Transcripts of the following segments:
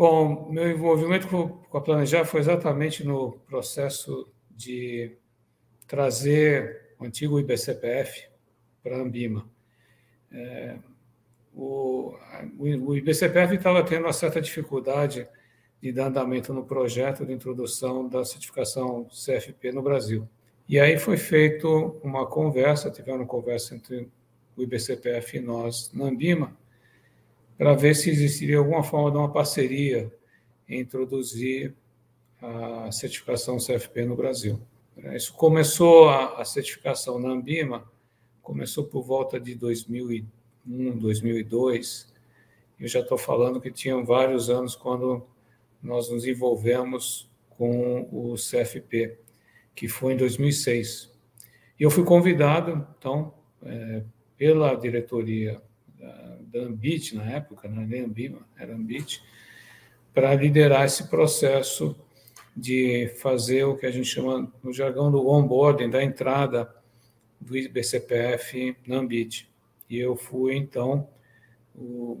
Bom, meu envolvimento com a Planejar foi exatamente no processo de trazer o antigo IBCPF para a Ambima. É, o, o IBCPF estava tendo uma certa dificuldade de dar andamento no projeto de introdução da certificação CFP no Brasil. E aí foi feito uma conversa, tivemos uma conversa entre o IBCPF e nós na Ambima, para ver se existiria alguma forma de uma parceria em introduzir a certificação CFP no Brasil. Isso começou, a, certificação na Ambima, começou por volta de 2001, 2002. Eu já estou falando que tinham vários anos quando nós nos envolvemos com o CFP que foi em 2006. E eu fui convidado, então, é, pela diretoria da, Ambit, na época, não era nem Ambima, era Ambit, para liderar esse processo de fazer o que a gente chama, no jargão do onboarding, da entrada do IBCPF na Ambit. E eu fui, então, o,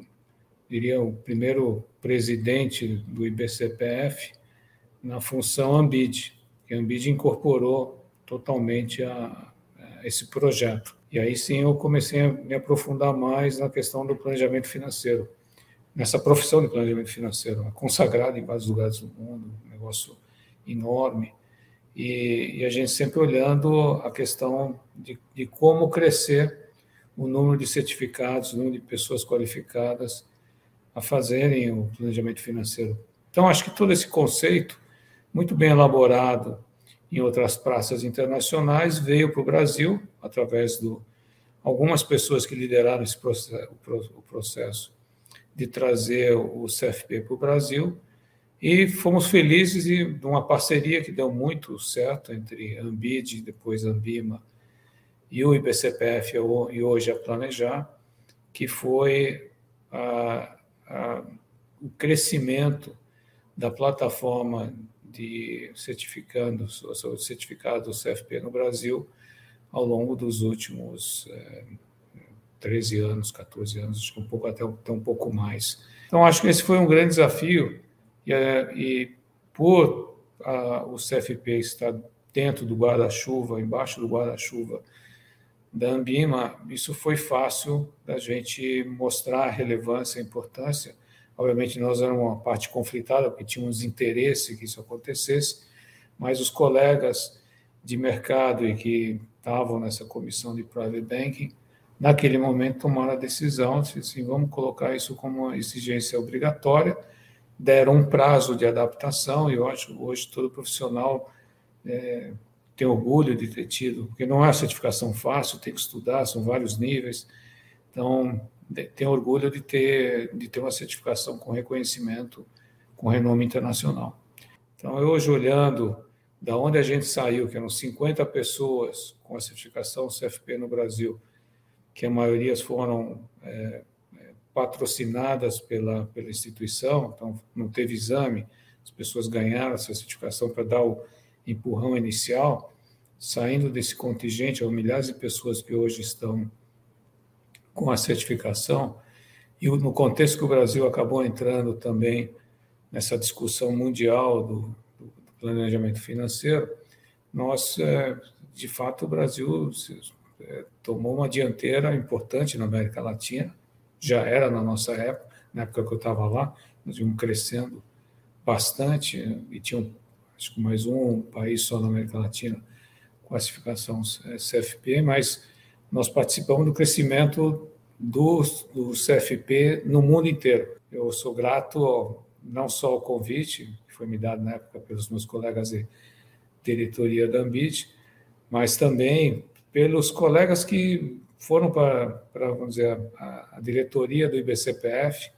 diria, o primeiro presidente do IBCPF na função Ambit, que a incorporou totalmente a, a esse projeto. E aí sim eu comecei a me aprofundar mais na questão do planejamento financeiro, nessa profissão de planejamento financeiro, consagrada em vários lugares do mundo, um negócio enorme. E, e a gente sempre olhando a questão de, de como crescer o número de certificados, o número de pessoas qualificadas a fazerem o planejamento financeiro. Então, acho que todo esse conceito muito bem elaborado em outras praças internacionais, veio para o Brasil, através de algumas pessoas que lideraram esse processo, o processo de trazer o CFP para o Brasil, e fomos felizes de uma parceria que deu muito certo entre a Ambid, depois a Ambima, e o IBCPF, e hoje a Planejar, que foi a, a, o crescimento da plataforma de certificando, certificado CFP no Brasil ao longo dos últimos é, 13 anos, 14 anos, acho que um pouco até, até um pouco mais. Então, acho que esse foi um grande desafio e, é, e por a, o CFP estar dentro do guarda-chuva, embaixo do guarda-chuva da Ambima, isso foi fácil da gente mostrar a relevância, a importância Obviamente, nós éramos uma parte conflitada, porque tínhamos interesse que isso acontecesse, mas os colegas de mercado e que estavam nessa comissão de private banking, naquele momento tomaram a decisão de assim, vamos colocar isso como uma exigência obrigatória, deram um prazo de adaptação, e eu acho hoje todo profissional é, tem orgulho de ter tido, porque não é certificação fácil, tem que estudar, são vários níveis, então tenho orgulho de ter, de ter uma certificação com reconhecimento, com renome internacional. Então, hoje olhando da onde a gente saiu, que eram 50 pessoas com a certificação CFP no Brasil, que a maioria foram é, é, patrocinadas pela, pela instituição, então não teve exame, as pessoas ganharam essa certificação para dar o empurrão inicial, saindo desse contingente, há milhares de pessoas que hoje estão com a certificação, e no contexto que o Brasil acabou entrando também nessa discussão mundial do, do planejamento financeiro, nós, é, de fato, o Brasil é, tomou uma dianteira importante na América Latina, já era na nossa época, na época que eu estava lá, nós íamos crescendo bastante, e tinha, acho que mais um país só na América Latina classificação é, CFP, mas nós participamos do crescimento do, do CFP no mundo inteiro. Eu sou grato não só ao convite que foi me dado na época pelos meus colegas de diretoria da Ambit, mas também pelos colegas que foram para, para vamos dizer, a, a diretoria do IBCPF,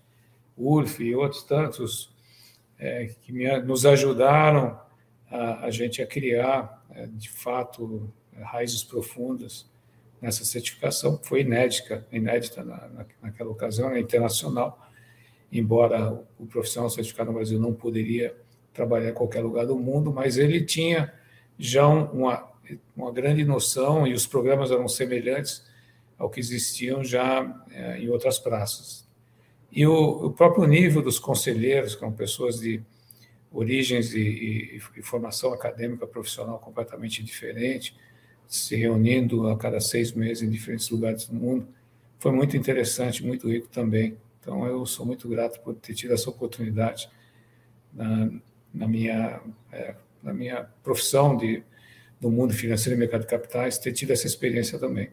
URF e outros tantos, é, que me, nos ajudaram a, a gente a criar, é, de fato, raízes profundas nessa certificação, foi inédita, inédita na, na, naquela ocasião, é internacional, embora o profissional certificado no Brasil não poderia trabalhar em qualquer lugar do mundo, mas ele tinha já uma, uma grande noção e os programas eram semelhantes ao que existiam já é, em outras praças. E o, o próprio nível dos conselheiros, que são pessoas de origens e, e, e, formação acadêmica profissional completamente diferente, se reunindo a cada seis meses em diferentes lugares do mundo, foi muito interessante, muito rico também. Então, eu sou muito grato por ter tido essa oportunidade na, na minha, é, na minha profissão de, do mundo financeiro e mercado de capitais, ter tido essa experiência também.